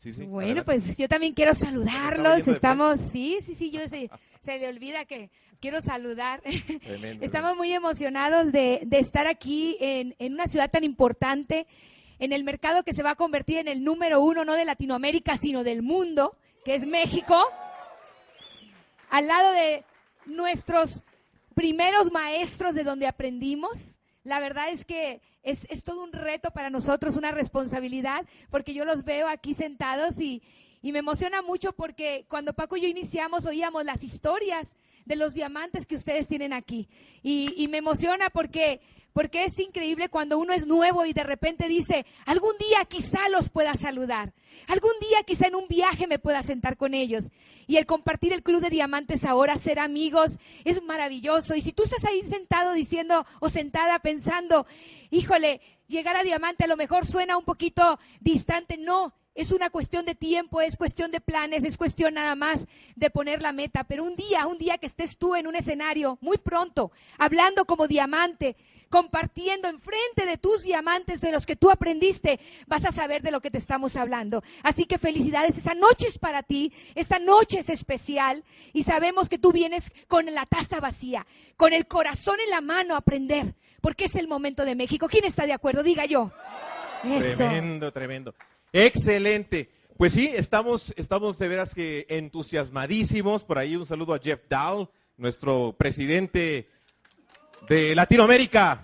Sí, sí. Bueno, adelante. pues yo también quiero saludarlos. Estamos, sí, sí, sí, yo se, se le olvida que quiero saludar. Tremendo, Estamos muy emocionados de, de estar aquí en, en una ciudad tan importante, en el mercado que se va a convertir en el número uno, no de Latinoamérica, sino del mundo, que es México, al lado de nuestros primeros maestros de donde aprendimos. La verdad es que es, es todo un reto para nosotros, una responsabilidad, porque yo los veo aquí sentados y, y me emociona mucho porque cuando Paco y yo iniciamos oíamos las historias de los diamantes que ustedes tienen aquí. Y, y me emociona porque, porque es increíble cuando uno es nuevo y de repente dice, algún día quizá los pueda saludar, algún día quizá en un viaje me pueda sentar con ellos. Y el compartir el Club de Diamantes ahora, ser amigos, es maravilloso. Y si tú estás ahí sentado diciendo o sentada pensando, híjole, llegar a Diamante a lo mejor suena un poquito distante, no. Es una cuestión de tiempo, es cuestión de planes, es cuestión nada más de poner la meta. Pero un día, un día que estés tú en un escenario, muy pronto, hablando como diamante, compartiendo enfrente de tus diamantes de los que tú aprendiste, vas a saber de lo que te estamos hablando. Así que felicidades, esta noche es para ti, esta noche es especial y sabemos que tú vienes con la taza vacía, con el corazón en la mano a aprender, porque es el momento de México. ¿Quién está de acuerdo? Diga yo. Eso. Tremendo, tremendo. Excelente. Pues sí, estamos, estamos de veras que entusiasmadísimos. Por ahí un saludo a Jeff Dahl, nuestro presidente de Latinoamérica.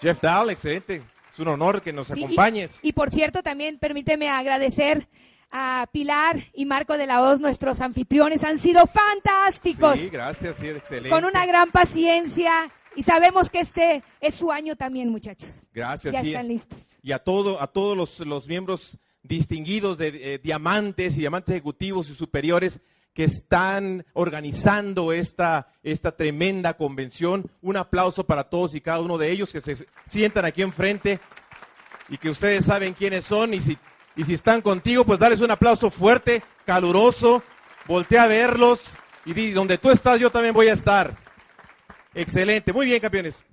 Jeff Dahl, excelente. Es un honor que nos Sí, acompañes. Y, por cierto, también permíteme agradecer a Pilar y Marco de la Hoz, nuestros anfitriones. Han sido fantásticos, Sí, gracias, sí, excelente. con una gran paciencia. Y sabemos que este es su año también, muchachos. Gracias, ya sí. están listos. y a todo a todos los, los miembros distinguidos de eh, diamantes y diamantes ejecutivos y superiores que están organizando esta, esta tremenda convención. Un aplauso para todos y cada uno de ellos que se sientan aquí enfrente y que ustedes saben quiénes son y si, y si están contigo, pues darles un aplauso fuerte, caluroso, voltea a verlos y di, donde tú estás yo también voy a estar. Excelente, muy bien campeones.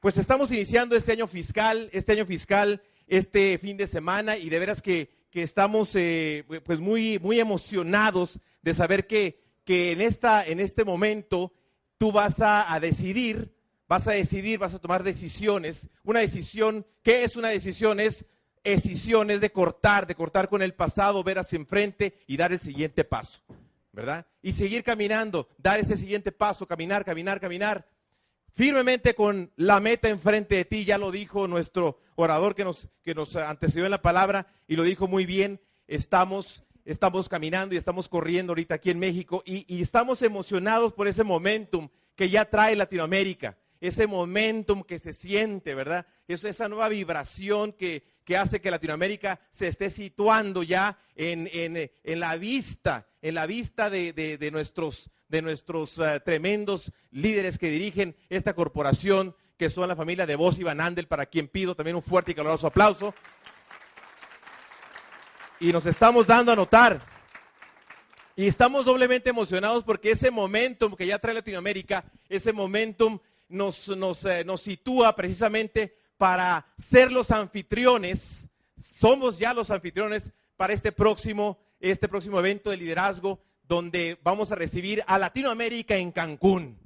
Pues estamos iniciando este año fiscal, este año fiscal, este fin de semana y de veras que, que estamos eh, pues muy, muy emocionados de saber que, que en, esta, en este momento tú vas a, a decidir, vas a decidir, vas a tomar decisiones. Una decisión, ¿qué es una decisión? Es decisión, es de cortar, de cortar con el pasado, ver hacia enfrente y dar el siguiente paso, ¿verdad? Y seguir caminando, dar ese siguiente paso, caminar, caminar, caminar firmemente con la meta enfrente de ti, ya lo dijo nuestro orador que nos, que nos antecedió en la palabra y lo dijo muy bien, estamos, estamos caminando y estamos corriendo ahorita aquí en México y, estamos emocionados por ese momentum que ya trae Latinoamérica, ese momentum que se siente, ¿verdad? Es esa nueva vibración que, hace que Latinoamérica se esté situando ya en, la vista, en la vista de nuestros eh, tremendos líderes que dirigen esta corporación, que son la familia de Vos y Van Andel, para quien pido también un fuerte y caluroso aplauso. Y nos estamos dando a notar. Y estamos doblemente emocionados porque ese momentum que ya trae Latinoamérica, ese momentum eh, nos sitúa precisamente para ser los anfitriones, somos ya los anfitriones para este próximo, este próximo evento de liderazgo donde vamos a recibir a Latinoamérica en Cancún.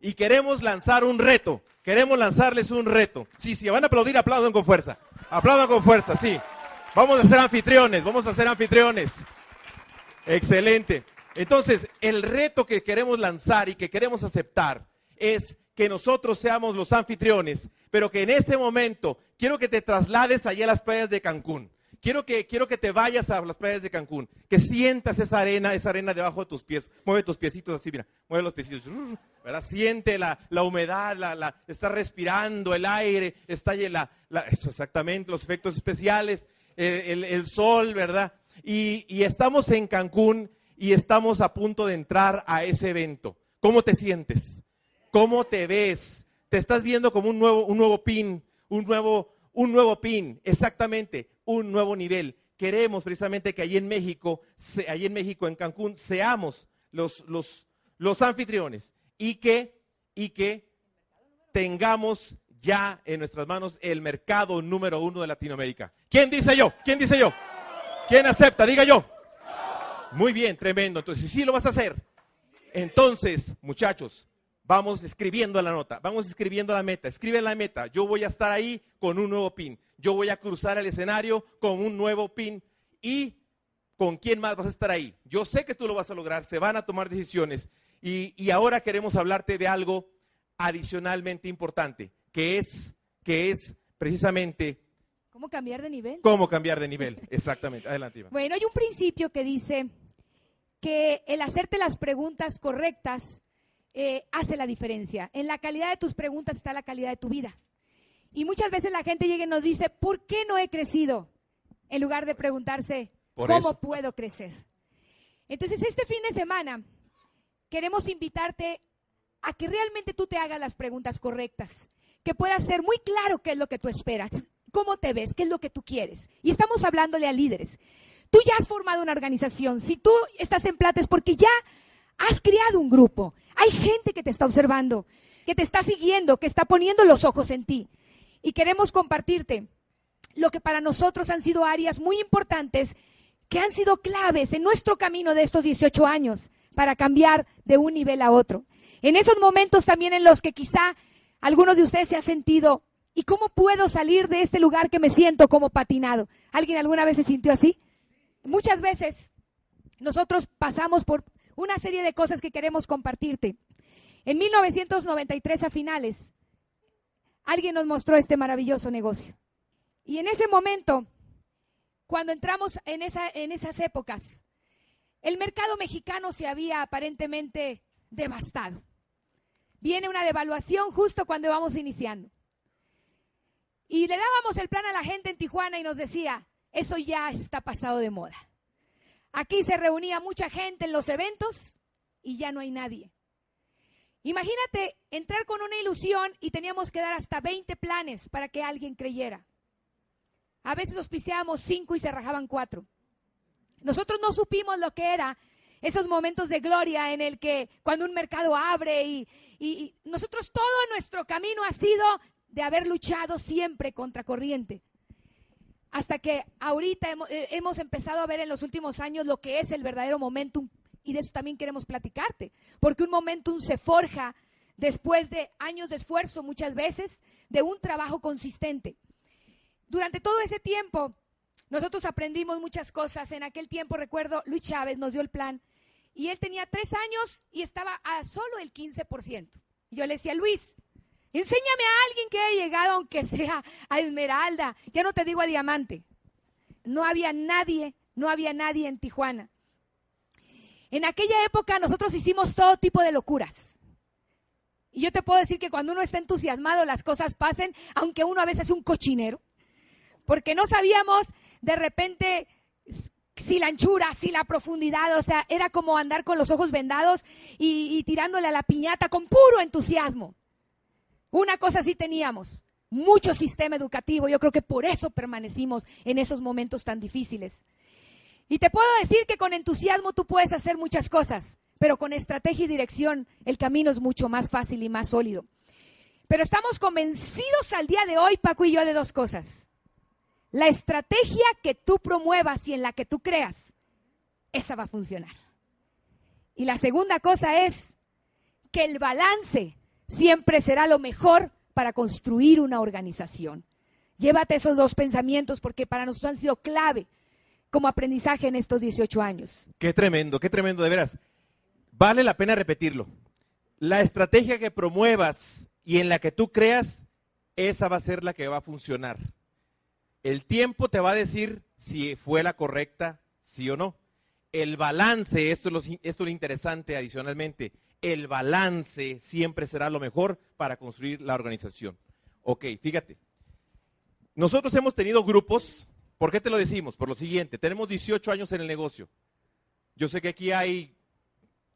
Y queremos lanzar un reto, queremos lanzarles un reto. Sí, sí, van a aplaudir, aplaudan con fuerza, aplaudan con fuerza, sí. Vamos a ser anfitriones, vamos a ser anfitriones. Excelente. Entonces, el reto que queremos lanzar y que queremos aceptar es que nosotros seamos los anfitriones, pero que en ese momento quiero que te traslades allá a las playas de Cancún. Quiero que, quiero que te vayas a las playas de Cancún, que sientas esa arena, esa arena debajo de tus pies. Mueve tus piecitos así, mira, mueve los piecitos. ¿verdad? Siente la, la humedad, la, la, está respirando el aire, está la, la- eso exactamente, los efectos especiales, el, el- sol, ¿verdad? Y, y estamos en Cancún y estamos a punto de entrar a ese evento. ¿Cómo te sientes? ¿Cómo te ves? Te estás viendo como un nuevo, un nuevo pin, un nuevo, un nuevo pin, exactamente, un nuevo nivel. Queremos precisamente que allí en México, se- allí en México, en Cancún, seamos los, los, los anfitriones y que, y que tengamos ya en nuestras manos el mercado número uno de Latinoamérica. ¿Quién dice yo? ¿Quién dice yo? ¿Quién acepta? Diga yo. Muy bien, tremendo. Entonces, sí lo vas a hacer. Entonces, muchachos, vamos escribiendo la nota, vamos escribiendo la meta. Escribe la meta. Yo voy a estar ahí con un nuevo pin. Yo voy a cruzar el escenario con un nuevo pin. ¿Y con quién más vas a estar ahí? Yo sé que tú lo vas a lograr. Se van a tomar decisiones. Y, y ahora queremos hablarte de algo adicionalmente importante, que es, que es precisamente ¿Cómo cambiar de nivel? cómo cambiar de nivel. Exactamente. Adelante, Iván. Bueno, hay un principio que dice que el hacerte las preguntas correctas eh, hace la diferencia. En la calidad de tus preguntas está la calidad de tu vida. Y muchas veces la gente llega y nos dice, ¿por qué no he crecido? En lugar de preguntarse, Por ¿cómo eso. puedo crecer? Entonces, este fin de semana queremos invitarte a que realmente tú te hagas las preguntas correctas, que puedas ser muy claro qué es lo que tú esperas, cómo te ves, qué es lo que tú quieres. Y estamos hablándole a líderes. Tú ya has formado una organización. Si tú estás en plata es porque ya has creado un grupo. Hay gente que te está observando, que te está siguiendo, que está poniendo los ojos en ti. Y queremos compartirte lo que para nosotros han sido áreas muy importantes que han sido claves en nuestro camino de estos 18 años para cambiar de un nivel a otro. En esos momentos también en los que quizá algunos de ustedes se han sentido, ¿y cómo puedo salir de este lugar que me siento como patinado? ¿Alguien alguna vez se sintió así? Muchas veces nosotros pasamos por una serie de cosas que queremos compartirte. En 1993 a finales, alguien nos mostró este maravilloso negocio. Y en ese momento, cuando entramos en, esa, en esas épocas, el mercado mexicano se había aparentemente devastado. Viene una devaluación justo cuando vamos iniciando. Y le dábamos el plan a la gente en Tijuana y nos decía, eso ya está pasado de moda. Aquí se reunía mucha gente en los eventos y ya no hay nadie. Imagínate entrar con una ilusión y teníamos que dar hasta 20 planes para que alguien creyera. A veces auspiciábamos cinco y se rajaban cuatro. Nosotros no supimos lo que era esos momentos de gloria en el que cuando un mercado abre y, y- nosotros todo nuestro camino ha sido de haber luchado siempre contra corriente. Hasta que ahorita eh, hemos empezado a ver en los últimos años lo que es el verdadero momentum y de eso también queremos platicarte, porque un momentum se forja después de años de esfuerzo muchas veces, de un trabajo consistente. Durante todo ese tiempo, nosotros aprendimos muchas cosas. En aquel tiempo, recuerdo, Luis Chávez nos dio el plan y él tenía tres años y estaba a solo el 15%. Y yo le decía, Luis, enséñame a alguien que haya llegado, aunque sea a Esmeralda, ya no te digo a Diamante. No había nadie, no había nadie en Tijuana. En aquella época nosotros hicimos todo tipo de locuras. Y yo te puedo decir que cuando uno está entusiasmado las cosas pasen, aunque uno a veces es un cochinero porque no sabíamos de repente si la anchura, si la profundidad, o sea, era como andar con los ojos vendados y, y tirándole a la piñata con puro entusiasmo. Una cosa sí teníamos, mucho sistema educativo, yo creo que por eso permanecimos en esos momentos tan difíciles. Y te puedo decir que con entusiasmo tú puedes hacer muchas cosas, pero con estrategia y dirección el camino es mucho más fácil y más sólido. Pero estamos convencidos al día de hoy, Paco y yo, de dos cosas. La estrategia que tú promuevas y en la que tú creas, esa va a funcionar. Y la segunda cosa es que el balance siempre será lo mejor para construir una organización. Llévate esos dos pensamientos porque para nosotros han sido clave como aprendizaje en estos 18 años. Qué tremendo, qué tremendo, de veras. Vale la pena repetirlo. La estrategia que promuevas y en la que tú creas, esa va a ser la que va a funcionar. El tiempo te va a decir si fue la correcta, sí o no. El balance, esto es lo, interesante adicionalmente, el balance siempre será lo mejor para construir la organización. Ok, fíjate. Nosotros hemos tenido grupos, ¿por qué te lo decimos? Por lo siguiente, tenemos 18 años en el negocio. Yo sé que aquí hay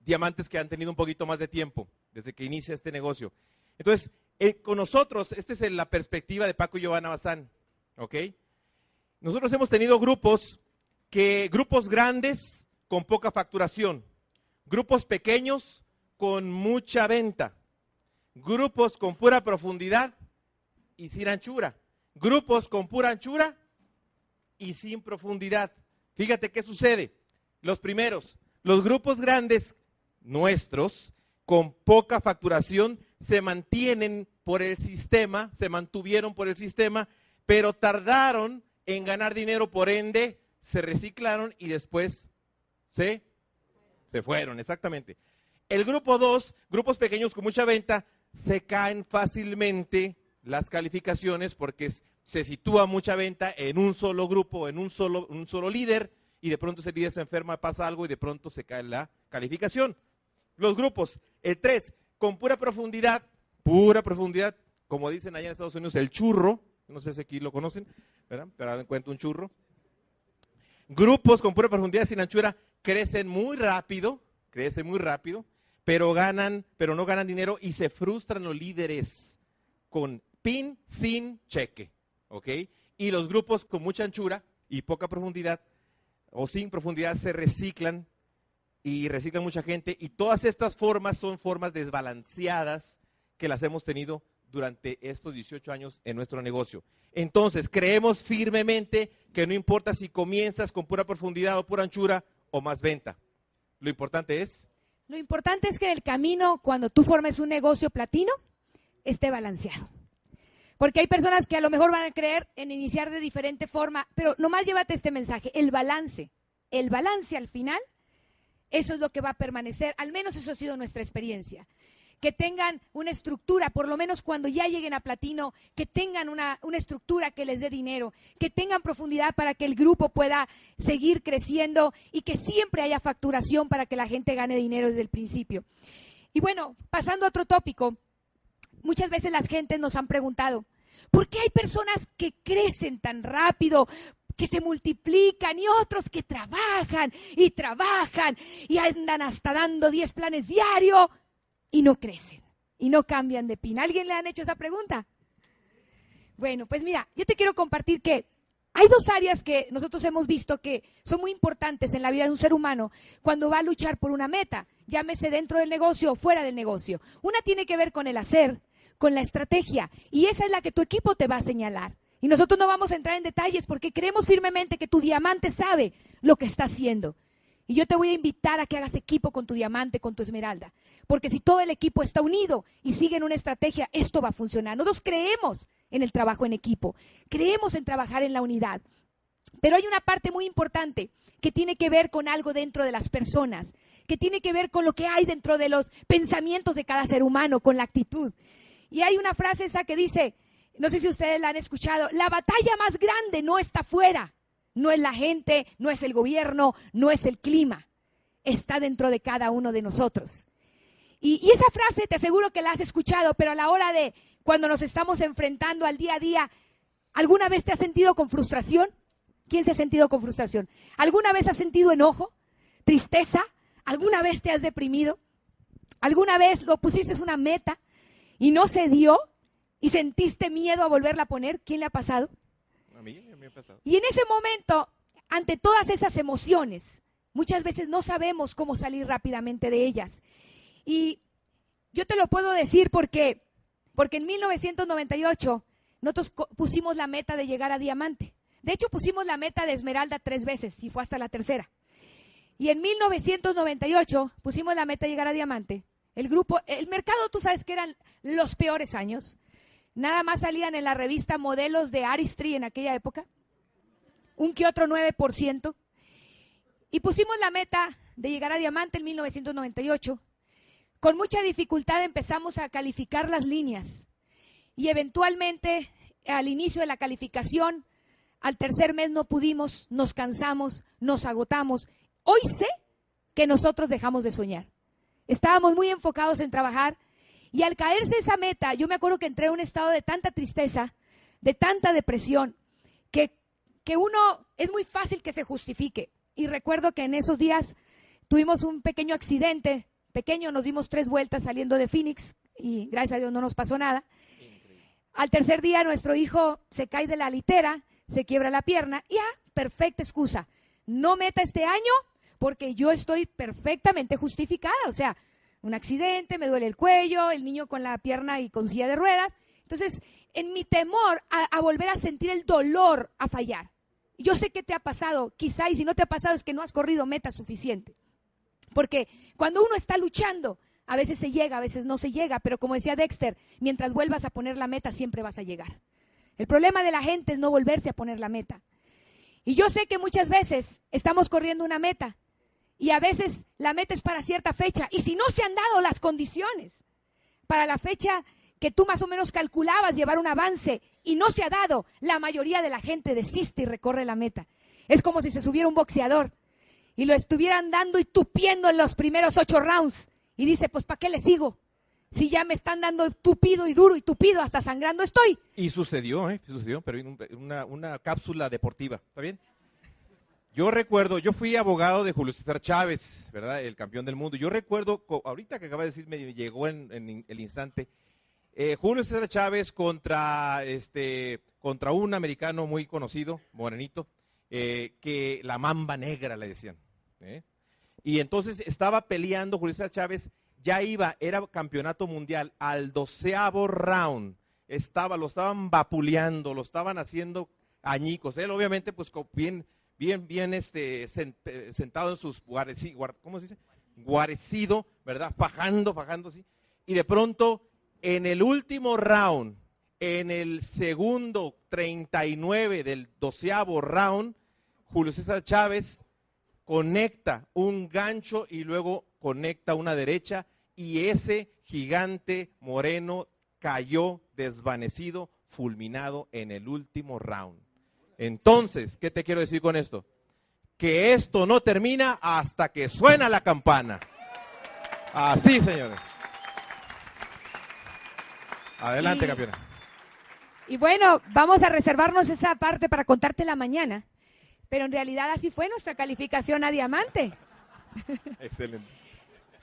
diamantes que han tenido un poquito más de tiempo desde que inicia este negocio. Entonces, eh, con nosotros, esta es la perspectiva de Paco y Giovanna Bazán, ¿ok? Nosotros hemos tenido grupos que, grupos grandes con poca facturación, grupos pequeños con mucha venta, grupos con pura profundidad y sin anchura, grupos con pura anchura y sin profundidad. Fíjate qué sucede. Los primeros, los grupos grandes nuestros, con poca facturación, se mantienen por el sistema, se mantuvieron por el sistema, pero tardaron en ganar dinero, por ende, se reciclaron y después se, se fueron, exactamente. El grupo 2, grupos pequeños con mucha venta, se caen fácilmente las calificaciones porque se sitúa mucha venta en un solo grupo, en un solo, un solo líder, y de pronto ese líder se enferma, pasa algo y de pronto se cae la calificación. Los grupos, el 3, con pura profundidad, pura profundidad, como dicen allá en Estados Unidos, el churro, no sé si aquí lo conocen, ¿verdad? Pero en cuenta un churro. Grupos con pura profundidad sin anchura crecen muy rápido, crecen muy rápido, pero ganan, pero no ganan dinero y se frustran los líderes con pin sin cheque, ¿ok? Y los grupos con mucha anchura y poca profundidad o sin profundidad se reciclan y reciclan mucha gente y todas estas formas son formas desbalanceadas que las hemos tenido durante estos 18 años en nuestro negocio. Entonces, creemos firmemente que no importa si comienzas con pura profundidad o pura anchura o más venta. Lo importante es... Lo importante es que en el camino, cuando tú formes un negocio platino, esté balanceado. Porque hay personas que a lo mejor van a creer en iniciar de diferente forma, pero nomás llévate este mensaje, el balance. El balance al final, eso es lo que va a permanecer, al menos eso ha sido nuestra experiencia que tengan una estructura, por lo menos cuando ya lleguen a platino, que tengan una, estructura que les dé dinero, que tengan profundidad para que el grupo pueda seguir creciendo y que siempre haya facturación para que la gente gane dinero desde el principio. Y bueno, pasando a otro tópico, muchas veces las gentes nos han preguntado, ¿por qué hay personas que crecen tan rápido? que se multiplican y otros que trabajan y trabajan y andan hasta dando 10 planes diarios y no crecen y no cambian de pin. ¿Alguien le han hecho esa pregunta? Bueno, pues mira, yo te quiero compartir que hay dos áreas que nosotros hemos visto que son muy importantes en la vida de un ser humano cuando va a luchar por una meta, llámese dentro del negocio o fuera del negocio. Una tiene que ver con el hacer, con la estrategia, y esa es la que tu equipo te va a señalar. Y nosotros no vamos a entrar en detalles porque creemos firmemente que tu diamante sabe lo que está haciendo. Y yo te voy a invitar a que hagas equipo con tu diamante, con tu esmeralda. Porque si todo el equipo está unido y sigue en una estrategia, esto va a funcionar. Nosotros creemos en el trabajo en equipo, creemos en trabajar en la unidad. Pero hay una parte muy importante que tiene que ver con algo dentro de las personas, que tiene que ver con lo que hay dentro de los pensamientos de cada ser humano, con la actitud. Y hay una frase esa que dice, no sé si ustedes la han escuchado, la batalla más grande no está fuera, no es la gente, no es el gobierno, no es el clima. Está dentro de cada uno de nosotros. Y, esa frase te aseguro que la has escuchado, pero a la hora de cuando nos estamos enfrentando al día a día, ¿alguna vez te has sentido con frustración? ¿Quién se ha sentido con frustración? ¿Alguna vez has sentido enojo? ¿Tristeza? ¿Alguna vez te has deprimido? ¿Alguna vez lo pusiste una meta y no se dio y sentiste miedo a volverla a poner? ¿Quién le ha pasado? Y en ese momento, ante todas esas emociones, muchas veces no sabemos cómo salir rápidamente de ellas. Y yo te lo puedo decir porque, porque en 1998 nosotros pusimos la meta de llegar a diamante. De hecho, pusimos la meta de esmeralda tres veces y fue hasta la tercera. Y en 1998 pusimos la meta de llegar a diamante. El grupo, el mercado, tú sabes que eran los peores años. Nada más salían en la revista modelos de Aristry en aquella época un que otro 9%. Y pusimos la meta de llegar a diamante en 1998. Con mucha dificultad empezamos a calificar las líneas y eventualmente al inicio de la calificación, al tercer mes no pudimos, nos cansamos, nos agotamos. Hoy sé que nosotros dejamos de soñar. Estábamos muy enfocados en trabajar y al caerse esa meta, yo me acuerdo que entré en un estado de tanta tristeza, de tanta depresión, que que uno es muy fácil que se justifique. Y recuerdo que en esos días tuvimos un pequeño accidente, pequeño, nos dimos tres vueltas saliendo de Phoenix y gracias a Dios no nos pasó nada. Al tercer día nuestro hijo se cae de la litera, se quiebra la pierna y ah, perfecta excusa. No meta este año porque yo estoy perfectamente justificada. O sea, un accidente, me duele el cuello, el niño con la pierna y con silla de ruedas. Entonces, en mi temor a volver a sentir el dolor a fallar, yo sé que te ha pasado, quizá, y si no te ha pasado es que no has corrido meta suficiente. Porque cuando uno está luchando, a veces se llega, a veces no se llega, pero como decía Dexter, mientras vuelvas a poner la meta, siempre vas a llegar. El problema de la gente es no volverse a poner la meta. Y yo sé que muchas veces estamos corriendo una meta y a veces la meta es para cierta fecha. Y si no se han dado las condiciones para la fecha que tú más o menos calculabas llevar un avance y no se ha dado, la mayoría de la gente desiste y recorre la meta. Es como si se subiera un boxeador y lo estuvieran dando y tupiendo en los primeros ocho rounds. Y dice, pues ¿para qué le sigo? Si ya me están dando tupido y duro y tupido, hasta sangrando estoy. Y sucedió, ¿eh? Sucedió, pero una, una cápsula deportiva, ¿está bien? Yo recuerdo, yo fui abogado de Julio César Chávez, ¿verdad? El campeón del mundo. Yo recuerdo, ahorita que acaba de decir, me llegó en, el instante, eh, Julio César Chávez contra, este, contra un americano muy conocido, morenito, eh, que la mamba negra le decían. ¿eh? Y entonces estaba peleando Julio César Chávez, ya iba, era campeonato mundial, al doceavo round. Estaba, lo estaban vapuleando, lo estaban haciendo añicos. Él obviamente, pues bien bien, bien este, eh, sentado en sus guarecidos, ¿cómo se dice? Guarecido, ¿verdad? Fajando, fajando, sí. Y de pronto, en el último round, en el segundo 39 del doceavo round, Julio César Chávez conecta un gancho y luego conecta una derecha y ese gigante moreno cayó desvanecido, fulminado en el último round. Entonces, ¿qué te quiero decir con esto? Que esto no termina hasta que suena la campana. Así, señores. Adelante, y, campeona. Y bueno, vamos a reservarnos esa parte para contarte la mañana. Pero en realidad así fue nuestra calificación a diamante. Excelente.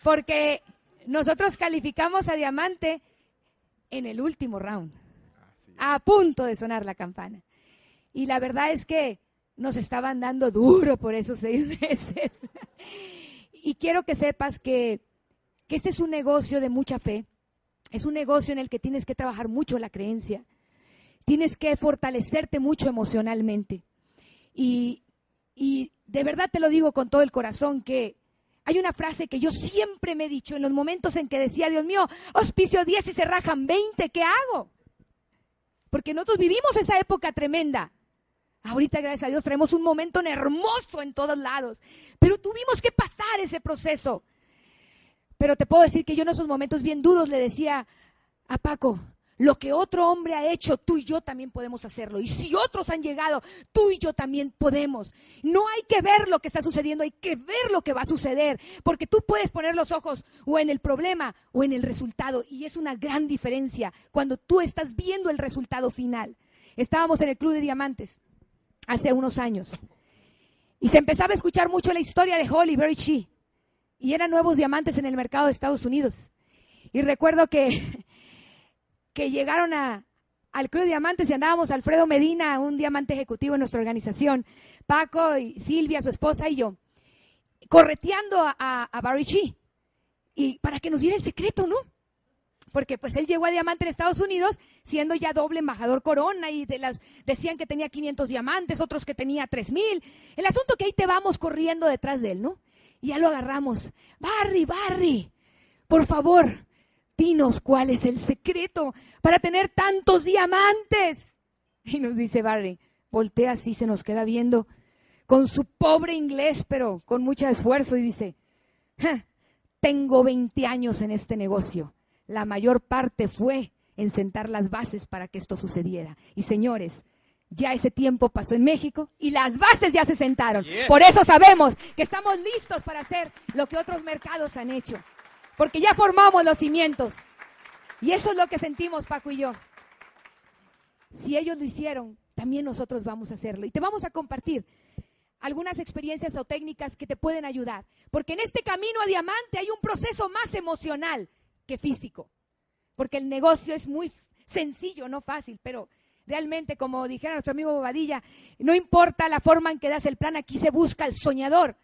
Porque nosotros calificamos a diamante en el último round. A punto de sonar la campana. Y la verdad es que nos estaban dando duro por esos seis meses. y quiero que sepas que, que este es un negocio de mucha fe. Es un negocio en el que tienes que trabajar mucho la creencia. Tienes que fortalecerte mucho emocionalmente. Y, y de verdad te lo digo con todo el corazón que hay una frase que yo siempre me he dicho en los momentos en que decía, Dios mío, auspicio 10 y se rajan 20, ¿qué hago? Porque nosotros vivimos esa época tremenda. Ahorita, gracias a Dios, tenemos un momento hermoso en todos lados. Pero tuvimos que pasar ese proceso. Pero te puedo decir que yo en esos momentos bien duros le decía a Paco, lo que otro hombre ha hecho, tú y yo también podemos hacerlo. Y si otros han llegado, tú y yo también podemos. No hay que ver lo que está sucediendo, hay que ver lo que va a suceder. Porque tú puedes poner los ojos o en el problema o en el resultado. Y es una gran diferencia cuando tú estás viendo el resultado final. Estábamos en el Club de Diamantes hace unos años. Y se empezaba a escuchar mucho la historia de Holly Berry Shee. Y eran nuevos diamantes en el mercado de Estados Unidos. Y recuerdo que, que llegaron a, al Club de Diamantes y andábamos Alfredo Medina, un diamante ejecutivo en nuestra organización, Paco y Silvia, su esposa y yo, correteando a, a, Barry Shee. Y para que nos diera el secreto, ¿no? Porque pues él llegó a diamante en Estados Unidos siendo ya doble embajador corona y de las decían que tenía 500 diamantes, otros que tenía 3000. El asunto que ahí te vamos corriendo detrás de él, ¿no? Y ya lo agarramos. Barry, Barry, por favor, dinos cuál es el secreto para tener tantos diamantes. Y nos dice Barry, voltea así, se nos queda viendo con su pobre inglés, pero con mucho esfuerzo y dice, tengo 20 años en este negocio la mayor parte fue en sentar las bases para que esto sucediera. Y señores, ya ese tiempo pasó en México y las bases ya se sentaron. Por eso sabemos que estamos listos para hacer lo que otros mercados han hecho. Porque ya formamos los cimientos. Y eso es lo que sentimos Paco y yo. Si ellos lo hicieron, también nosotros vamos a hacerlo. Y te vamos a compartir algunas experiencias o técnicas que te pueden ayudar. Porque en este camino a diamante hay un proceso más emocional que físico. Porque el negocio es muy sencillo, no fácil, pero realmente, como dijera nuestro amigo Bobadilla, no importa la forma en que das el plan, aquí se busca el soñador.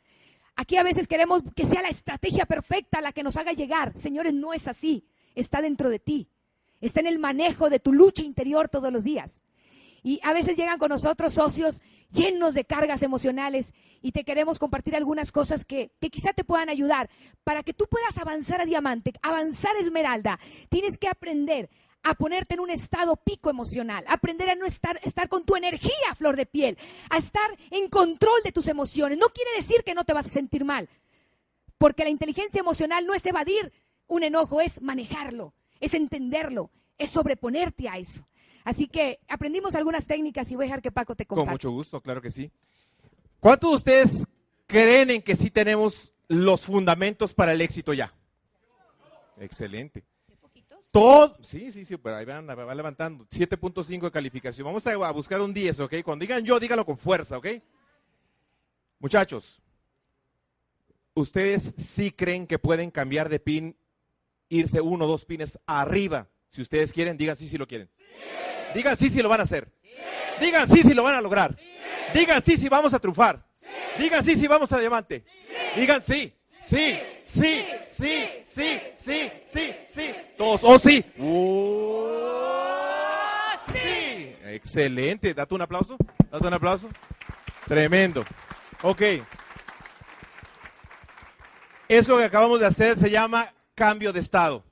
Aquí a veces queremos que sea la estrategia perfecta la que nos haga llegar. Señores, no es así. Está dentro de ti. Está en el manejo de tu lucha interior todos los días. Y a veces llegan con nosotros socios llenos de cargas emocionales y te queremos compartir algunas cosas que, que quizá te puedan ayudar para que tú puedas avanzar a diamante, avanzar a esmeralda. Tienes que aprender a ponerte en un estado pico emocional, aprender a no estar, estar con tu energía flor de piel, a estar en control de tus emociones. No quiere decir que no te vas a sentir mal, porque la inteligencia emocional no es evadir un enojo, es manejarlo, es entenderlo, es sobreponerte a eso. Así que aprendimos algunas técnicas y voy a dejar que Paco te comparta. Con mucho gusto, claro que sí. ¿Cuántos de ustedes creen en que sí tenemos los fundamentos para el éxito ya? Excelente. Todo, sí, sí, sí, pero ahí van, va levantando. 7.5 de calificación. Vamos a, buscar un 10, ¿ok? Cuando digan yo, díganlo con fuerza, ¿ok? Muchachos, ¿ustedes sí creen que pueden cambiar de pin, irse uno o dos pines arriba? Si ustedes quieren, digan sí, sí lo quieren. Digan sí, sí lo van a hacer. Digan sí, sí lo van a lograr. Digan sí, sí vamos a triunfar. Digan sí, sí vamos a diamante. Digan sí, sí, sí, sí, sí, sí, sí, sí. Todos, oh sí. sí. Excelente. Date un aplauso. Date un aplauso. Tremendo. Ok. Eso que acabamos de hacer se llama cambio de estado.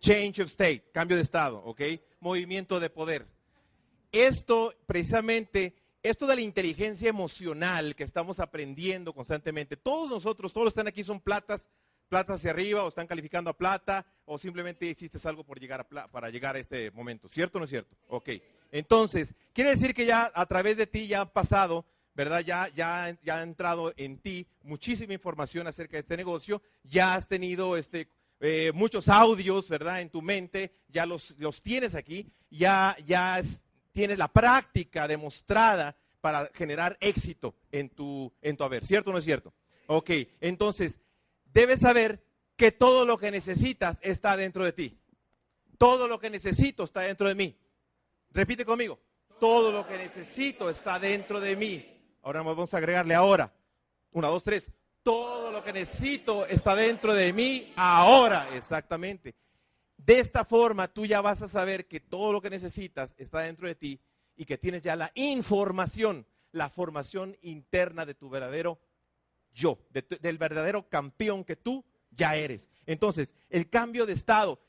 Change of state, cambio de estado, ¿ok? Movimiento de poder. Esto precisamente, esto de la inteligencia emocional que estamos aprendiendo constantemente, todos nosotros, todos los que están aquí son platas, platas hacia arriba o están calificando a plata o simplemente hiciste algo por llegar a para llegar a este momento, ¿cierto o no es cierto? Ok. Entonces, quiere decir que ya a través de ti ya ha pasado ¿verdad? Ya, ya, ya ha entrado en ti muchísima información acerca de este negocio, ya has tenido este, eh, muchos audios, ¿verdad? En tu mente, ya los, los tienes aquí, ya, ya tienes la práctica demostrada para generar éxito en tu, en tu haber, ¿cierto o no es cierto? Ok, entonces, debes saber que todo lo que necesitas está dentro de ti. Todo lo que necesito está dentro de mí. Repite conmigo. Todo lo que necesito está dentro de mí. Ahora vamos a agregarle ahora. Una, dos, tres. Todo lo que necesito está dentro de mí ahora, exactamente. De esta forma tú ya vas a saber que todo lo que necesitas está dentro de ti y que tienes ya la información, la formación interna de tu verdadero yo, del verdadero campeón que tú ya eres. Entonces, el cambio de estado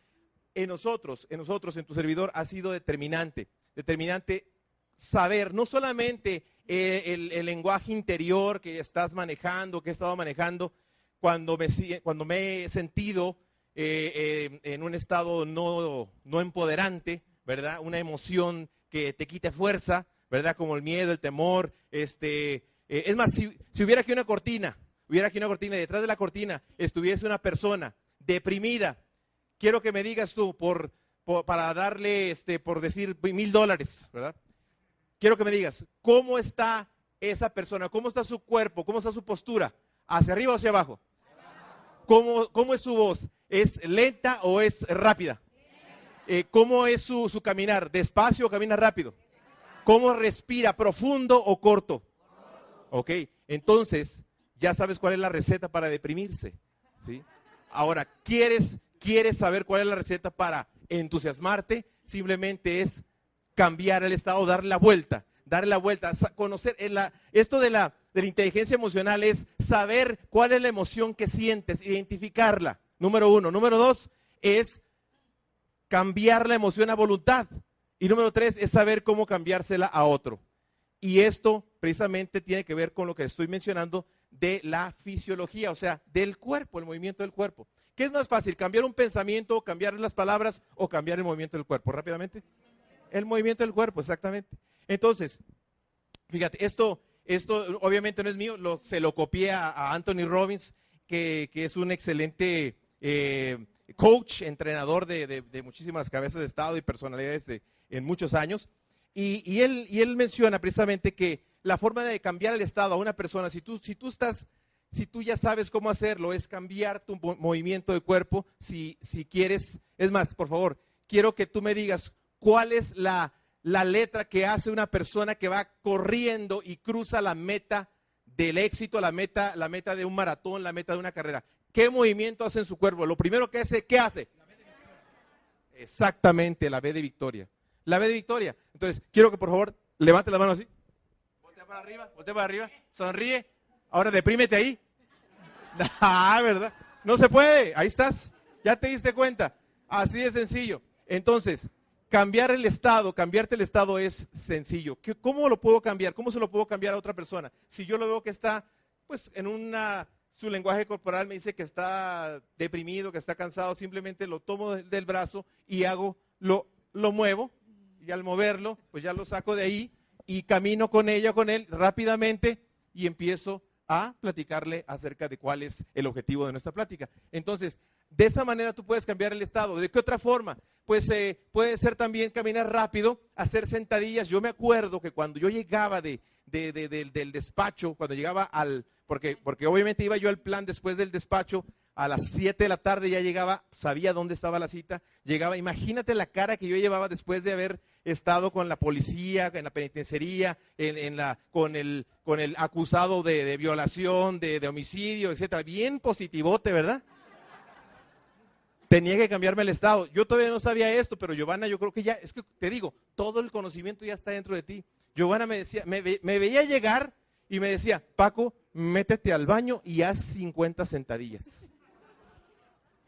en nosotros, en nosotros, en tu servidor, ha sido determinante. Determinante saber no solamente el, lenguaje interior que estás manejando, que he estado manejando, cuando me, cuando me he sentido eh, eh, en un estado no, no empoderante, ¿verdad? Una emoción que te quite fuerza, ¿verdad? Como el miedo, el temor, este... Eh, es más, si, hubiera aquí una cortina, hubiera aquí una cortina y detrás de la cortina estuviese una persona deprimida, quiero que me digas tú, por, para darle, este, por decir mil dólares, ¿verdad? Quiero que me digas, ¿cómo está esa persona? ¿Cómo está su cuerpo? ¿Cómo está su postura? ¿Hacia arriba o hacia abajo? ¿Cómo, cómo es su voz? ¿Es lenta o es rápida? Eh, ¿Cómo es su, su caminar? ¿Despacio o camina rápido? ¿Cómo respira? ¿Profundo o corto? Ok, entonces ya sabes cuál es la receta para deprimirse. ¿sí? Ahora, ¿quieres, ¿quieres saber cuál es la receta para entusiasmarte? Simplemente es cambiar el estado, darle la vuelta, darle la vuelta, conocer, esto de la, de la inteligencia emocional es saber cuál es la emoción que sientes, identificarla, número uno. Número dos es cambiar la emoción a voluntad. Y número tres es saber cómo cambiársela a otro. Y esto precisamente tiene que ver con lo que estoy mencionando de la fisiología, o sea, del cuerpo, el movimiento del cuerpo. ¿Qué es más fácil, cambiar un pensamiento, cambiar las palabras o cambiar el movimiento del cuerpo? Rápidamente. El movimiento del cuerpo, exactamente. Entonces, fíjate, esto, esto obviamente no es mío, se lo copié a, Anthony Robbins, que, es un excelente eh, coach, entrenador de, muchísimas cabezas de Estado y personalidades en muchos años. Y, él, y él menciona precisamente que la forma de cambiar el estado a una persona, si tú, si tú estás, si tú ya sabes cómo hacerlo, es cambiar tu movimiento de cuerpo, si, si quieres, es más, por favor, quiero que tú me digas cuál es la, letra que hace una persona que va corriendo y cruza la meta del éxito, la meta, la meta de un maratón, la meta de una carrera. ¿Qué movimiento hace en su cuerpo? Lo primero que hace, ¿qué hace? Exactamente, la B de victoria. La B de victoria. Entonces, quiero que por favor levante la mano así. para arriba, voltea para arriba, sonríe. Ahora deprímete ahí. Ah, ¿verdad? No se puede, ahí estás. Ya te diste cuenta. Así de sencillo. Entonces, cambiar el estado, cambiarte el estado es sencillo. ¿Cómo lo puedo cambiar? ¿Cómo se lo puedo cambiar a otra persona? Si yo lo veo que está, pues, en una, su lenguaje corporal me dice que está deprimido, que está cansado, simplemente lo tomo del brazo y hago, lo, lo muevo, y al moverlo, pues ya lo saco de ahí y camino con ella, con él, rápidamente y empiezo a platicarle acerca de cuál es el objetivo de nuestra plática. Entonces, de esa manera tú puedes cambiar el estado. ¿De qué otra forma? Pues eh, puede ser también caminar rápido, hacer sentadillas. Yo me acuerdo que cuando yo llegaba de, del despacho, cuando llegaba al, porque, porque obviamente iba yo al plan después del despacho, a las 7 de la tarde ya llegaba, sabía dónde estaba la cita, llegaba, imagínate la cara que yo llevaba después de haber estado con la policía, en la penitenciaría, en, la, con, el, con el acusado de, violación, de, de homicidio, etcétera, bien positivote, ¿verdad? Tenía que cambiarme el estado. Yo todavía no sabía esto, pero Giovanna, yo creo que ya, es que te digo, todo el conocimiento ya está dentro de ti. Giovanna me decía, me, veía llegar y me decía, Paco, métete al baño y haz 50 sentadillas.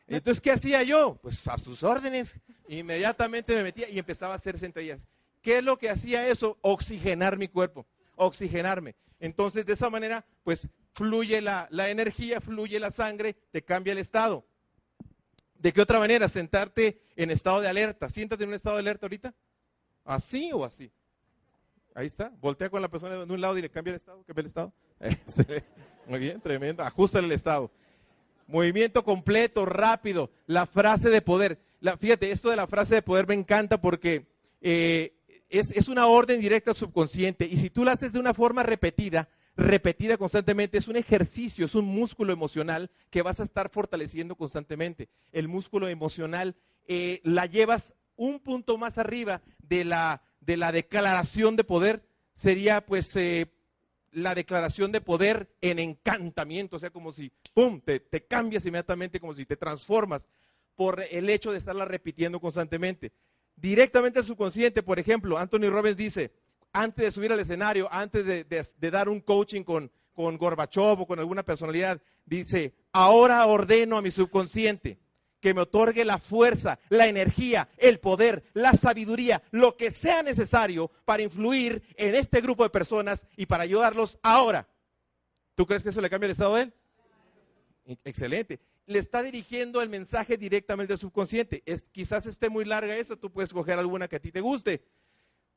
Entonces, ¿qué hacía yo? Pues a sus órdenes. Inmediatamente me metía y empezaba a hacer sentadillas. ¿Qué es lo que hacía eso? Oxigenar mi cuerpo, oxigenarme. Entonces, de esa manera, pues fluye la, la energía, fluye la sangre, te cambia el estado. ¿De qué otra manera? Sentarte en estado de alerta. Siéntate en un estado de alerta ahorita. ¿Así o así? Ahí está. Voltea con la persona de un lado y le cambia el estado. Cambia el estado. Muy bien, tremendo. Ajusta el estado. Movimiento completo, rápido. La frase de poder. Fíjate, esto de la frase de poder me encanta porque eh, es, es una orden directa al subconsciente. Y si tú la haces de una forma repetida, repetida constantemente, es un ejercicio, es un músculo emocional que vas a estar fortaleciendo constantemente. El músculo emocional eh, la llevas un punto más arriba de la, de la declaración de poder, sería pues eh, la declaración de poder en encantamiento, o sea, como si, ¡pum!, te, te cambias inmediatamente, como si te transformas por el hecho de estarla repitiendo constantemente. Directamente al subconsciente, por ejemplo, Anthony Robbins dice, antes de subir al escenario, antes de, dar un coaching con, con Gorbachev o con alguna personalidad, dice, ahora ordeno a mi subconsciente que me otorgue la fuerza, la energía, el poder, la sabiduría, lo que sea necesario para influir en este grupo de personas y para ayudarlos ahora. ¿Tú crees que eso le cambia el estado de él? Excelente. Le está dirigiendo el mensaje directamente al subconsciente. Quizás esté muy larga esa, tú puedes coger alguna que a ti te guste.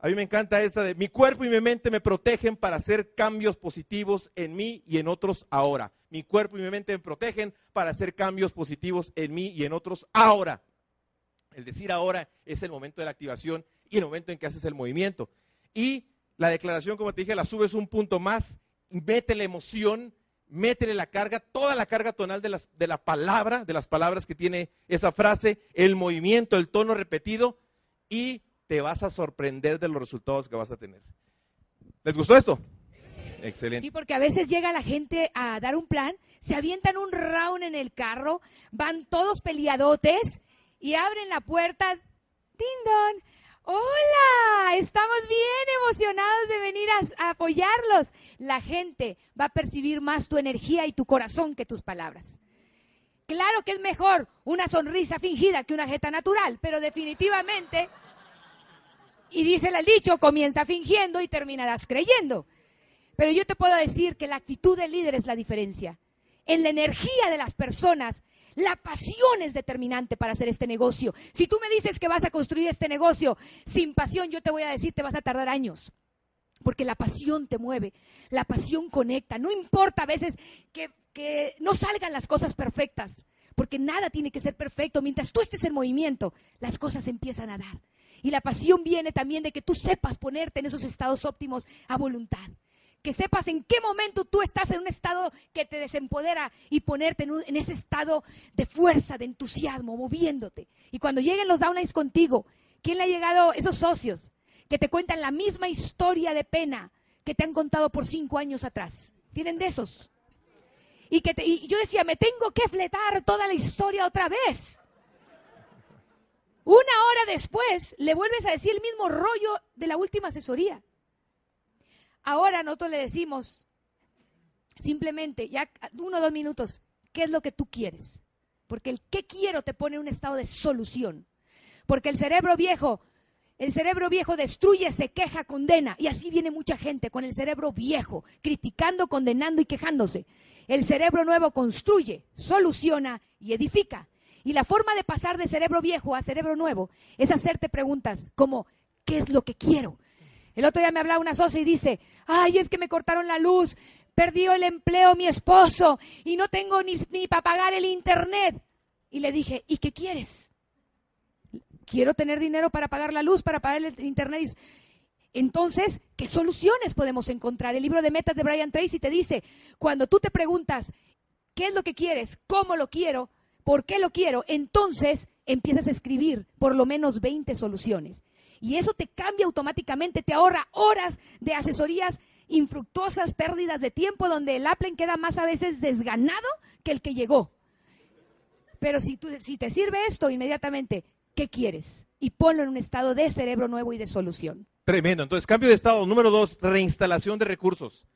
A mí me encanta esta de mi cuerpo y mi mente me protegen para hacer cambios positivos en mí y en otros ahora. Mi cuerpo y mi mente me protegen para hacer cambios positivos en mí y en otros ahora. El decir ahora es el momento de la activación y el momento en que haces el movimiento. Y la declaración, como te dije, la subes un punto más, mete la emoción, métele la carga, toda la carga tonal de, de la palabra, de las palabras que tiene esa frase, el movimiento, el tono repetido y te vas a sorprender de los resultados que vas a tener. ¿Les gustó esto? Excelente. Sí, porque a veces llega la gente a dar un plan, se avientan un round en el carro, van todos peleadotes y abren la puerta. ¡Dindon! Hola, estamos bien emocionados de venir a, a, apoyarlos. La gente va a percibir más tu energía y tu corazón que tus palabras. Claro que es mejor una sonrisa fingida que una jeta natural, pero definitivamente y dice el dicho, comienza fingiendo y terminarás creyendo. Pero yo te puedo decir que la actitud del líder es la diferencia. En la energía de las personas, la pasión es determinante para hacer este negocio. Si tú me dices que vas a construir este negocio sin pasión, yo te voy a decir, te vas a tardar años. Porque la pasión te mueve, la pasión conecta. No importa a veces que, que no salgan las cosas perfectas, porque nada tiene que ser perfecto. Mientras tú estés en movimiento, las cosas empiezan a dar. Y la pasión viene también de que tú sepas ponerte en esos estados óptimos a voluntad. Que sepas en qué momento tú estás en un estado que te desempodera y ponerte en, ese estado de fuerza, de entusiasmo, moviéndote. Y cuando lleguen los downlines contigo, ¿quién le ha llegado esos socios que te cuentan la misma historia de pena que te han contado por cinco años atrás? ¿Tienen de esos? Y, que y yo decía, me tengo que fletar toda la historia otra vez. Una hora después le vuelves a decir el mismo rollo de la última asesoría. ahora nosotros le decimos simplemente, ya uno o dos minutos, ¿qué es lo que tú quieres? Porque el qué quiero te pone en un estado de solución. Porque el cerebro viejo, el cerebro viejo destruye, se queja, condena. Y así viene mucha gente con el cerebro viejo, criticando, condenando y quejándose. El cerebro nuevo construye, soluciona y edifica. Y la forma de pasar de cerebro viejo a cerebro nuevo es hacerte preguntas como, ¿qué es lo que quiero? El otro día me hablaba una socia y dice, ay, es que me cortaron la luz, perdió el empleo mi esposo y no tengo ni, ni para pagar el internet. Y le dije, ¿y qué quieres? Quiero tener dinero para pagar la luz, para pagar el internet. Entonces, ¿qué soluciones podemos encontrar? El libro de metas de Brian Tracy te dice, cuando tú te preguntas, ¿qué es lo que quieres? ¿Cómo lo quiero? ¿Por qué lo quiero? Entonces empiezas a escribir por lo menos 20 soluciones. Y eso te cambia automáticamente, te ahorra horas de asesorías infructuosas, pérdidas de tiempo, donde el Apple queda más a veces desganado que el que llegó. Pero si, tú, si te sirve esto, inmediatamente, ¿qué quieres? Y ponlo en un estado de cerebro nuevo y de solución. Tremendo. Entonces, cambio de estado. Número dos, reinstalación de recursos.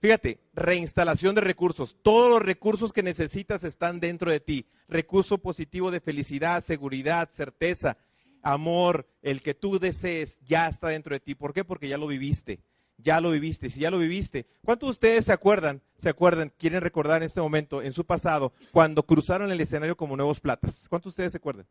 Fíjate, reinstalación de recursos. Todos los recursos que necesitas están dentro de ti. Recurso positivo de felicidad, seguridad, certeza, amor, el que tú desees, ya está dentro de ti. ¿Por qué? Porque ya lo viviste ya lo viviste, si ya lo viviste. ¿Cuántos de ustedes se acuerdan, se acuerdan, quieren recordar en este momento, en su pasado, cuando cruzaron el escenario como nuevos platas? ¿Cuántos de ustedes se acuerdan?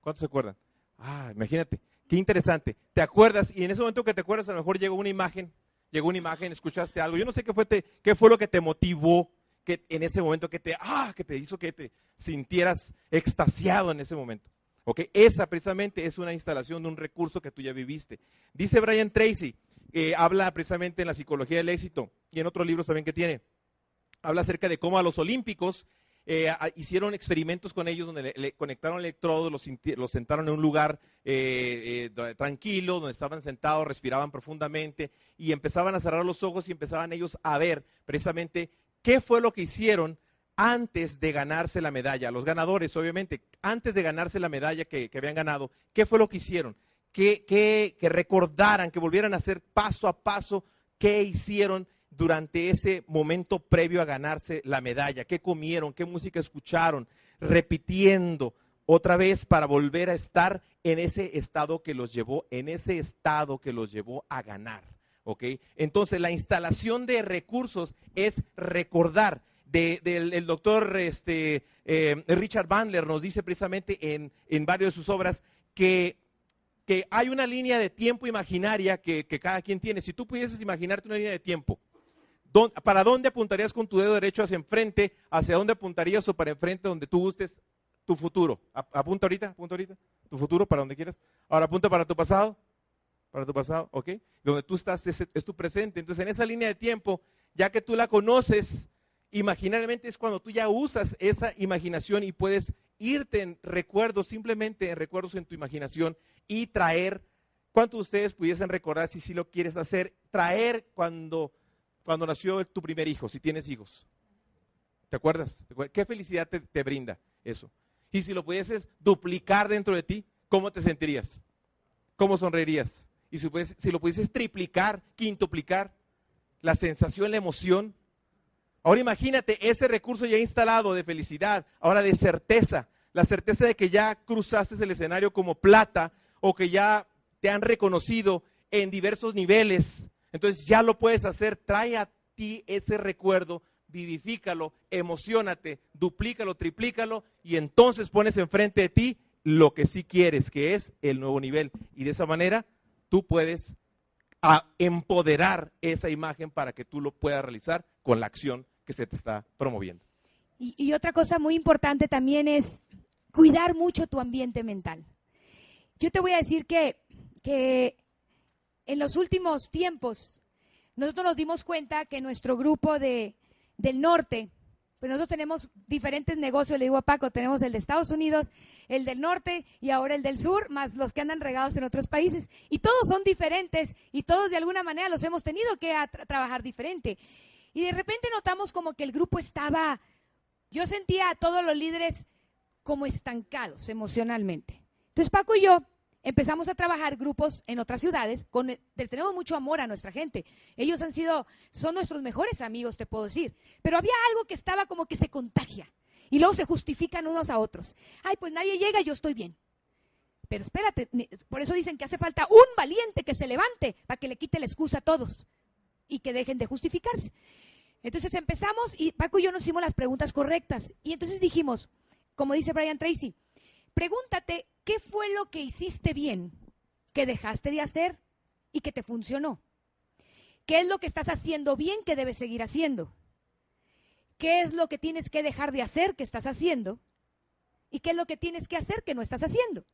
¿Cuántos se acuerdan? Ah, imagínate, qué interesante. Te acuerdas y en ese momento que te acuerdas a lo mejor llegó una imagen, llegó una imagen, escuchaste algo. Yo no sé qué fue, qué fue lo que te motivó que en ese momento que te, ah, que te hizo que te sintieras extasiado en ese momento. ¿Ok? Esa precisamente es una instalación de un recurso que tú ya viviste. Dice Brian Tracy, habla precisamente en la psicología del éxito y en otros libros también que tiene. Habla acerca de cómo a los olímpicos eh, hicieron experimentos con ellos donde le, conectaron electrodos, los, sentaron en un lugar eh, eh, tranquilo, donde estaban sentados, respiraban profundamente y empezaban a cerrar los ojos y empezaban ellos a ver precisamente qué fue lo que hicieron antes de ganarse la medalla. Los ganadores, obviamente, antes de ganarse la medalla que habían ganado, ¿qué fue lo que hicieron? que, recordaran, que volvieran a hacer paso a paso qué hicieron durante ese momento previo a ganarse la medalla, qué comieron, qué música escucharon, repitiendo otra vez para volver a estar en ese estado que los llevó, en ese estado que los llevó a ganar. ¿ok? Entonces, la instalación de recursos es recordar. del el doctor este, eh, Richard Bandler nos dice precisamente en, en varias de sus obras que que hay una línea de tiempo imaginaria que, cada quien tiene. Si tú pudieses imaginarte una línea de tiempo, ¿para dónde apuntarías con tu dedo derecho hacia enfrente? ¿Hacia dónde apuntarías o para enfrente donde tú gustes tu futuro? Apunta ahorita, apunta ahorita. Tu futuro para donde quieras. Ahora apunta para tu pasado. Para tu pasado, ¿ok? Donde tú estás es, tu presente. Entonces en esa línea de tiempo, ya que tú la conoces, imaginariamente es cuando tú ya usas esa imaginación y puedes irte en recuerdos, simplemente en recuerdos en tu imaginación y traer, ¿cuántos de ustedes pudiesen recordar si sí lo quieres hacer? Traer cuando, cuando nació tu primer hijo, si tienes hijos. ¿Te acuerdas? ¿Qué felicidad te, brinda eso? Y si lo pudieses duplicar dentro de ti, ¿cómo te sentirías? ¿Cómo sonreirías? Y si, si lo pudieses triplicar, quintuplicar, la sensación, la emoción. Ahora imagínate ese recurso ya instalado de felicidad, ahora de certeza, la certeza de que ya cruzaste el escenario como plata o que ya te han reconocido en diversos niveles. Entonces ya lo puedes hacer, trae a ti ese recuerdo, vivifícalo, emocionate, duplícalo, triplícalo y entonces pones enfrente de ti lo que sí quieres, que es el nuevo nivel. Y de esa manera tú puedes empoderar esa imagen para que tú lo puedas realizar con la acción que se te está promoviendo. Y, y otra cosa muy importante también es cuidar mucho tu ambiente mental. Yo te voy a decir que, que en los últimos tiempos nosotros nos dimos cuenta que nuestro grupo de, del norte, pues nosotros tenemos diferentes negocios, le digo a Paco, tenemos el de Estados Unidos, el del norte y ahora el del sur, más los que andan regados en otros países. Y todos son diferentes y todos de alguna manera los hemos tenido que trabajar diferente. Y de repente notamos como que el grupo estaba, yo sentía a todos los líderes como estancados emocionalmente. Entonces Paco y yo empezamos a trabajar grupos en otras ciudades, les tenemos mucho amor a nuestra gente. Ellos han sido, son nuestros mejores amigos, te puedo decir. Pero había algo que estaba como que se contagia. Y luego se justifican unos a otros. Ay, pues nadie llega, yo estoy bien. Pero espérate, por eso dicen que hace falta un valiente que se levante para que le quite la excusa a todos y que dejen de justificarse. Entonces empezamos y Paco y yo nos hicimos las preguntas correctas. Y entonces dijimos, como dice Brian Tracy, pregúntate qué fue lo que hiciste bien, que dejaste de hacer y que te funcionó. ¿Qué es lo que estás haciendo bien que debes seguir haciendo? ¿Qué es lo que tienes que dejar de hacer que estás haciendo? ¿Y qué es lo que tienes que hacer que no estás haciendo?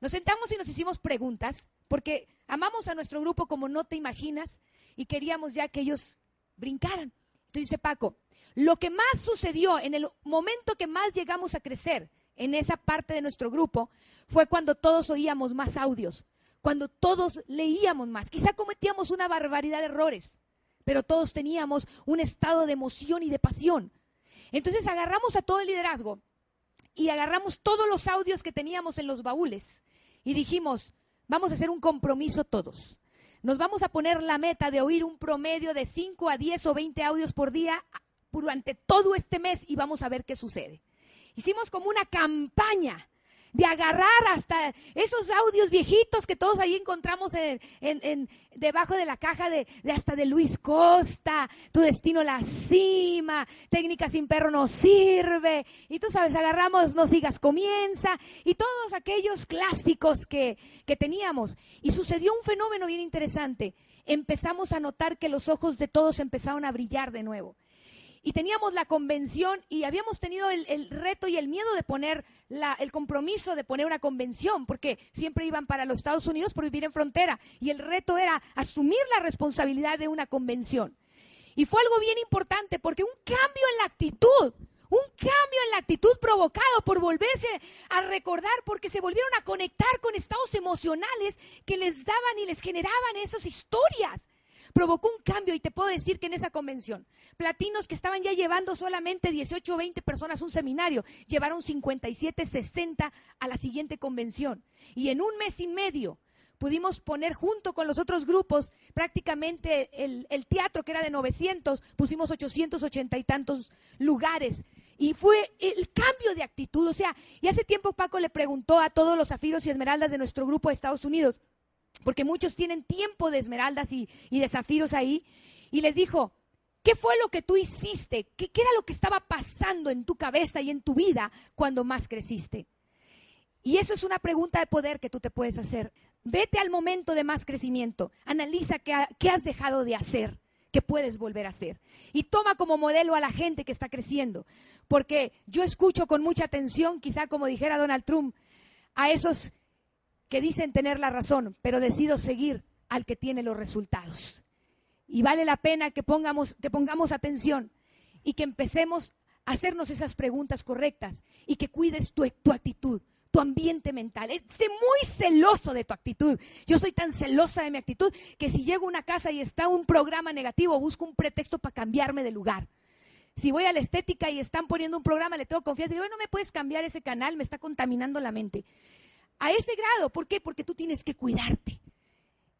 Nos sentamos y nos hicimos preguntas porque amamos a nuestro grupo como no te imaginas y queríamos ya que ellos brincaran. Entonces dice Paco, lo que más sucedió en el momento que más llegamos a crecer en esa parte de nuestro grupo fue cuando todos oíamos más audios, cuando todos leíamos más. Quizá cometíamos una barbaridad de errores, pero todos teníamos un estado de emoción y de pasión. Entonces agarramos a todo el liderazgo y agarramos todos los audios que teníamos en los baúles y dijimos, vamos a hacer un compromiso todos. Nos vamos a poner la meta de oír un promedio de 5 a 10 o 20 audios por día durante todo este mes y vamos a ver qué sucede. Hicimos como una campaña de agarrar hasta esos audios viejitos que todos ahí encontramos en, debajo de la caja de, hasta de Luis Costa, Tu destino la cima, técnica sin perro no sirve, y tú sabes, agarramos No sigas comienza, y todos aquellos clásicos que, que teníamos. Y sucedió un fenómeno bien interesante. Empezamos a notar que los ojos de todos empezaron a brillar de nuevo y teníamos la convención y habíamos tenido el, reto y el miedo de poner el compromiso de poner una convención, porque siempre iban para los Estados Unidos por vivir en frontera y el reto era asumir la responsabilidad de una convención. Y fue algo bien importante porque un cambio en la actitud, un cambio en la actitud provocado por volverse a recordar, porque se volvieron a conectar con estados emocionales que les daban y les generaban esas historias provocó un cambio y te puedo decir que en esa convención, platinos que estaban ya llevando solamente 18 o 20 personas un seminario, llevaron 57, 60 a la siguiente convención. Y en un mes y medio pudimos poner junto con los otros grupos prácticamente el, el teatro que era de 900, pusimos 880 y tantos lugares. Y fue el cambio de actitud. O sea, y hace tiempo Paco le preguntó a todos los zafiros y esmeraldas de nuestro grupo de Estados Unidos, porque muchos tienen tiempo de esmeraldas y, de zafiros ahí, y les dijo, ¿qué fue lo que tú hiciste? ¿Qué, ¿Qué era lo que estaba pasando en tu cabeza y en tu vida cuando más creciste? Y eso es una pregunta de poder que tú te puedes hacer. Vete al momento de más crecimiento, analiza qué, qué has dejado de hacer que puedes volver a hacer. Y toma como modelo a la gente que está creciendo. Porque yo escucho con mucha atención, quizá como dijera Donald Trump, a esos que dicen tener la razón, pero decido seguir al que tiene los resultados. Y vale la pena que pongamos, que pongamos atención y que empecemos a hacernos esas preguntas correctas y que cuides tu, tu actitud, tu ambiente mental. Sé muy celoso de tu actitud. Yo soy tan celosa de mi actitud que si llego a una casa y está un programa negativo, busco un pretexto para cambiarme de lugar. Si voy a la estética y están poniendo un programa, le tengo confianza. Digo, no me puedes cambiar ese canal, me está contaminando la mente a ese grado. ¿Por qué? Porque tú tienes que cuidarte.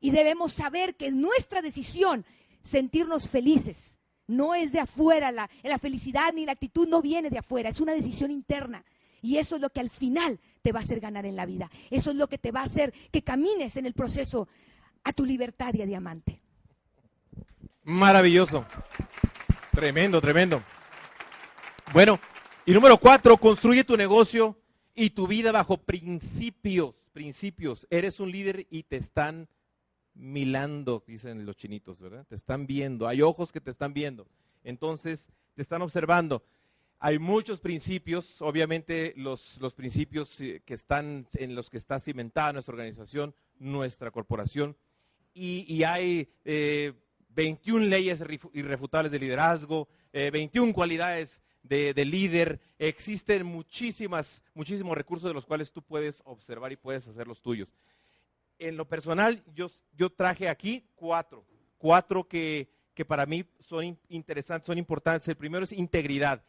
Y debemos saber que es nuestra decisión sentirnos felices. No es de afuera, la, la felicidad ni la actitud no viene de afuera, es una decisión interna. Y eso es lo que al final te va a hacer ganar en la vida. Eso es lo que te va a hacer que camines en el proceso a tu libertad y a diamante. Maravilloso. Tremendo, tremendo. Bueno, y número cuatro, construye tu negocio y tu vida bajo principios, principios. Eres un líder y te están milando, dicen los chinitos, ¿verdad? Te están viendo, hay ojos que te están viendo. Entonces, te están observando. Hay muchos principios, obviamente los, los principios eh, que están en los que está cimentada nuestra organización, nuestra corporación, y, hay 21 eh, leyes irrefutables de liderazgo, 21 eh, cualidades de, líder, existen muchísimas, muchísimos recursos de los cuales tú puedes observar y puedes hacer los tuyos. En lo personal, yo, yo traje aquí cuatro, cuatro que, que para mí son interesantes, son importantes. El primero es integridad.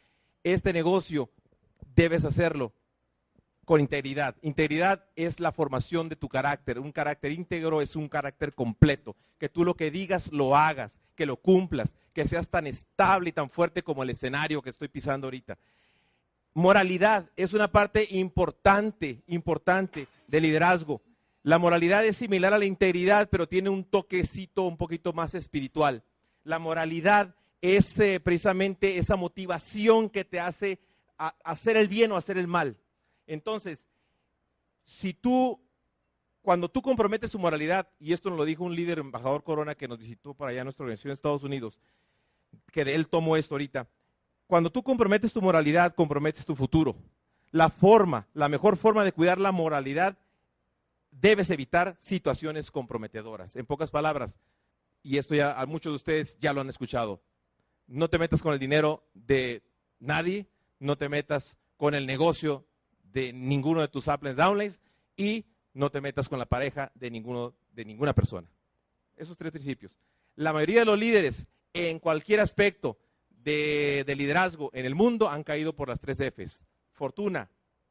Este negocio debes hacerlo con integridad. Integridad es la formación de tu carácter. Un carácter íntegro es un carácter completo. Que tú lo que digas lo hagas, que lo cumplas, que seas tan estable y tan fuerte como el escenario que estoy pisando ahorita. Moralidad es una parte importante, importante del liderazgo. La moralidad es similar a la integridad, pero tiene un toquecito un poquito más espiritual. La moralidad es eh, precisamente esa motivación que te hace hacer el bien o hacer el mal. Entonces, si tú, cuando tú comprometes tu moralidad, y esto nos lo dijo un líder, embajador Corona, que nos visitó por allá en nuestra organización en Estados Unidos, que de él tomó esto ahorita, cuando tú comprometes tu moralidad, comprometes tu futuro. La forma, la mejor forma de cuidar la moralidad, debes evitar situaciones comprometedoras. En pocas palabras, y esto ya muchos de ustedes ya lo han escuchado, no te metas con el dinero de nadie, no te metas con el negocio de ninguno de tus uplands, downlines y no te metas con la pareja de, ninguno, de ninguna persona. Esos tres principios. La mayoría de los líderes en cualquier aspecto de, de liderazgo en el mundo han caído por las tres Fs. Fortuna,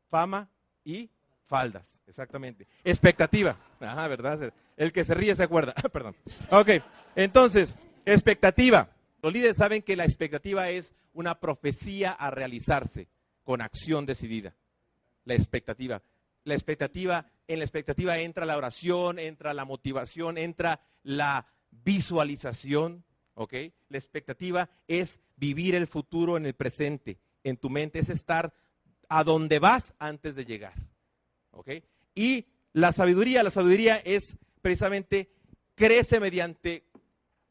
fama y faldas. Exactamente. Expectativa. Ajá, ¿verdad? El que se ríe se acuerda. Perdón. Ok. Entonces, expectativa. Los líderes saben que la expectativa es una profecía a realizarse con acción decidida la expectativa. La expectativa, en la expectativa entra la oración, entra la motivación, entra la visualización, ¿ok? La expectativa es vivir el futuro en el presente, en tu mente, es estar a donde vas antes de llegar, ¿ok? Y la sabiduría, la sabiduría es precisamente crece mediante,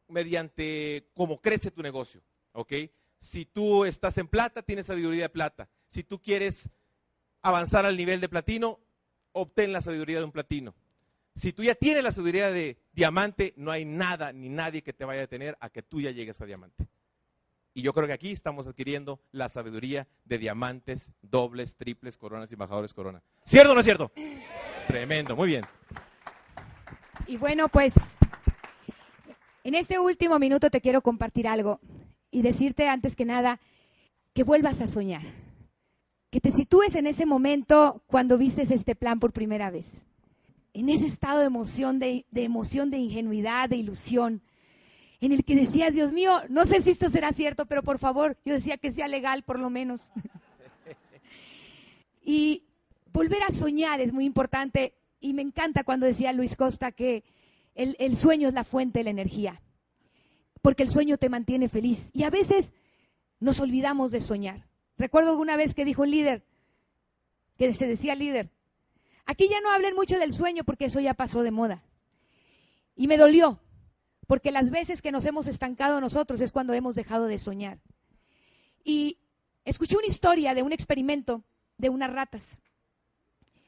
mediante cómo crece tu negocio, ¿ok? Si tú estás en plata, tienes sabiduría de plata. Si tú quieres avanzar al nivel de platino, obtén la sabiduría de un platino. Si tú ya tienes la sabiduría de diamante, no hay nada ni nadie que te vaya a detener a que tú ya llegues a diamante. Y yo creo que aquí estamos adquiriendo la sabiduría de diamantes, dobles, triples, coronas y embajadores corona. ¿Cierto o no es cierto? Tremendo, muy bien. Y bueno, pues en este último minuto te quiero compartir algo y decirte antes que nada que vuelvas a soñar que te sitúes en ese momento cuando vistes este plan por primera vez. En ese estado de emoción, de, emoción, de ingenuidad, de ilusión, en el que decías, Dios mío, no sé si esto será cierto, pero por favor, yo decía que sea legal por lo menos. y volver a soñar es muy importante y me encanta cuando decía Luis Costa que el, el sueño es la fuente de la energía, porque el sueño te mantiene feliz y a veces nos olvidamos de soñar. Recuerdo alguna vez que dijo un líder, que se decía líder, aquí ya no hablen mucho del sueño porque eso ya pasó de moda. Y me dolió, porque las veces que nos hemos estancado nosotros es cuando hemos dejado de soñar. Y escuché una historia de un experimento de unas ratas,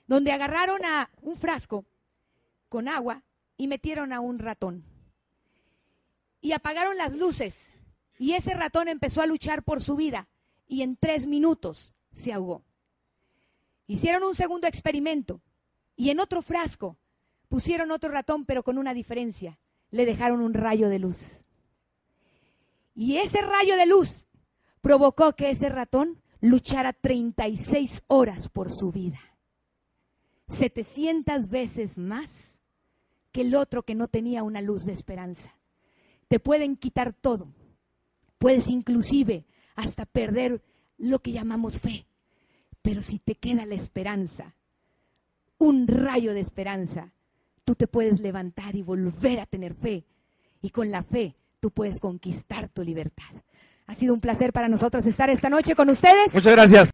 donde agarraron a un frasco con agua y metieron a un ratón. Y apagaron las luces. Y ese ratón empezó a luchar por su vida y en tres minutos se ahogó. Hicieron un segundo experimento y en otro frasco pusieron otro ratón, pero con una diferencia. Le dejaron un rayo de luz. Y ese rayo de luz provocó que ese ratón luchara 36 horas por su vida. 700 veces más que el otro que no tenía una luz de esperanza. Te pueden quitar todo. Puedes inclusive hasta perder lo que llamamos fe. Pero si te queda la esperanza, un rayo de esperanza, tú te puedes levantar y volver a tener fe. Y con la fe tú puedes conquistar tu libertad. Ha sido un placer para nosotros estar esta noche con ustedes. Muchas gracias.